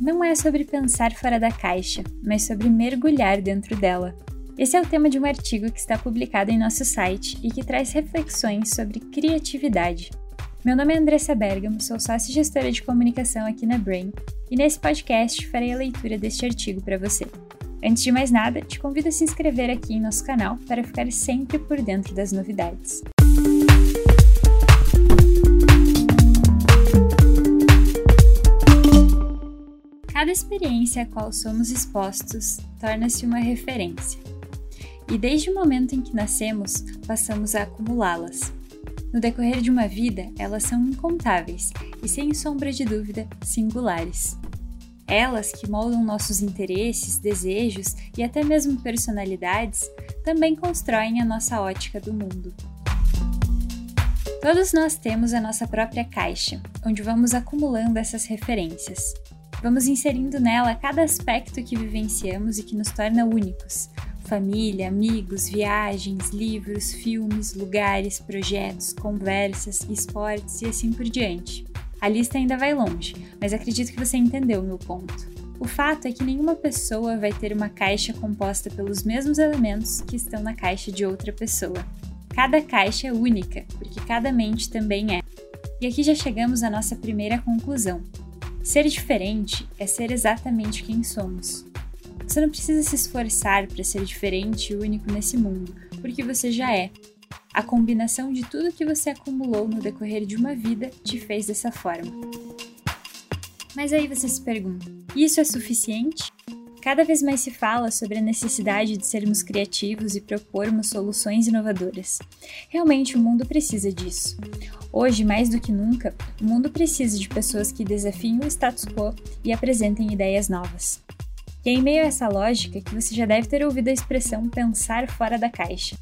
não é sobre pensar fora da caixa, mas sobre mergulhar dentro dela. Esse é o tema de um artigo que está publicado em nosso site e que traz reflexões sobre criatividade. Meu nome é Andressa Bergamo, sou sócia gestora de comunicação aqui na Brain e nesse podcast farei a leitura deste artigo para você. Antes de mais nada, te convido a se inscrever aqui em nosso canal para ficar sempre por dentro das novidades. Experiência a qual somos expostos torna-se uma referência. E desde o momento em que nascemos, passamos a acumulá-las. No decorrer de uma vida, elas são incontáveis e, sem sombra de dúvida, singulares. Elas que moldam nossos interesses, desejos e até mesmo personalidades também constroem a nossa ótica do mundo. Todos nós temos a nossa própria caixa, onde vamos acumulando essas referências. Vamos inserindo nela cada aspecto que vivenciamos e que nos torna únicos. Família, amigos, viagens, livros, filmes, lugares, projetos, conversas, esportes e assim por diante. A lista ainda vai longe, mas acredito que você entendeu o meu ponto. O fato é que nenhuma pessoa vai ter uma caixa composta pelos mesmos elementos que estão na caixa de outra pessoa. Cada caixa é única, porque cada mente também é. E aqui já chegamos à nossa primeira conclusão. Ser diferente é ser exatamente quem somos. Você não precisa se esforçar para ser diferente e único nesse mundo, porque você já é. A combinação de tudo que você acumulou no decorrer de uma vida te fez dessa forma. Mas aí você se pergunta: isso é suficiente? Cada vez mais se fala sobre a necessidade de sermos criativos e propormos soluções inovadoras. Realmente o mundo precisa disso. Hoje, mais do que nunca, o mundo precisa de pessoas que desafiem o status quo e apresentem ideias novas. E é em meio a essa lógica que você já deve ter ouvido a expressão pensar fora da caixa.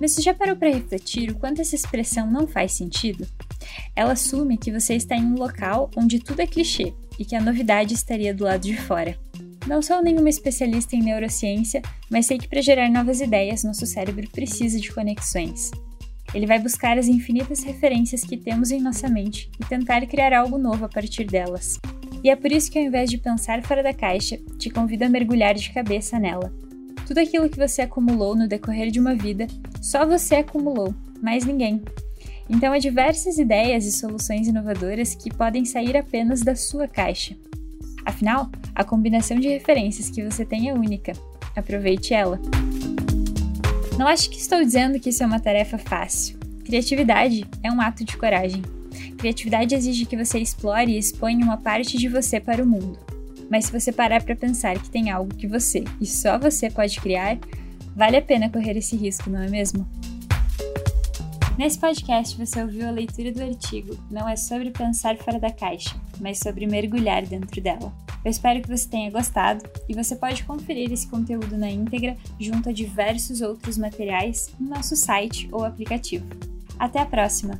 Mas você já parou para refletir o quanto essa expressão não faz sentido? Ela assume que você está em um local onde tudo é clichê e que a novidade estaria do lado de fora. Não sou nenhuma especialista em neurociência, mas sei que para gerar novas ideias, nosso cérebro precisa de conexões. Ele vai buscar as infinitas referências que temos em nossa mente e tentar criar algo novo a partir delas. E é por isso que, ao invés de pensar fora da caixa, te convido a mergulhar de cabeça nela. Tudo aquilo que você acumulou no decorrer de uma vida, só você acumulou, mais ninguém. Então, há diversas ideias e soluções inovadoras que podem sair apenas da sua caixa. Afinal, a combinação de referências que você tem é única. Aproveite ela! Não acho que estou dizendo que isso é uma tarefa fácil. Criatividade é um ato de coragem. Criatividade exige que você explore e exponha uma parte de você para o mundo. Mas se você parar para pensar que tem algo que você e só você pode criar, vale a pena correr esse risco, não é mesmo? Nesse podcast você ouviu a leitura do artigo Não é sobre pensar fora da caixa, mas sobre mergulhar dentro dela. Eu espero que você tenha gostado e você pode conferir esse conteúdo na íntegra junto a diversos outros materiais no nosso site ou aplicativo. Até a próxima!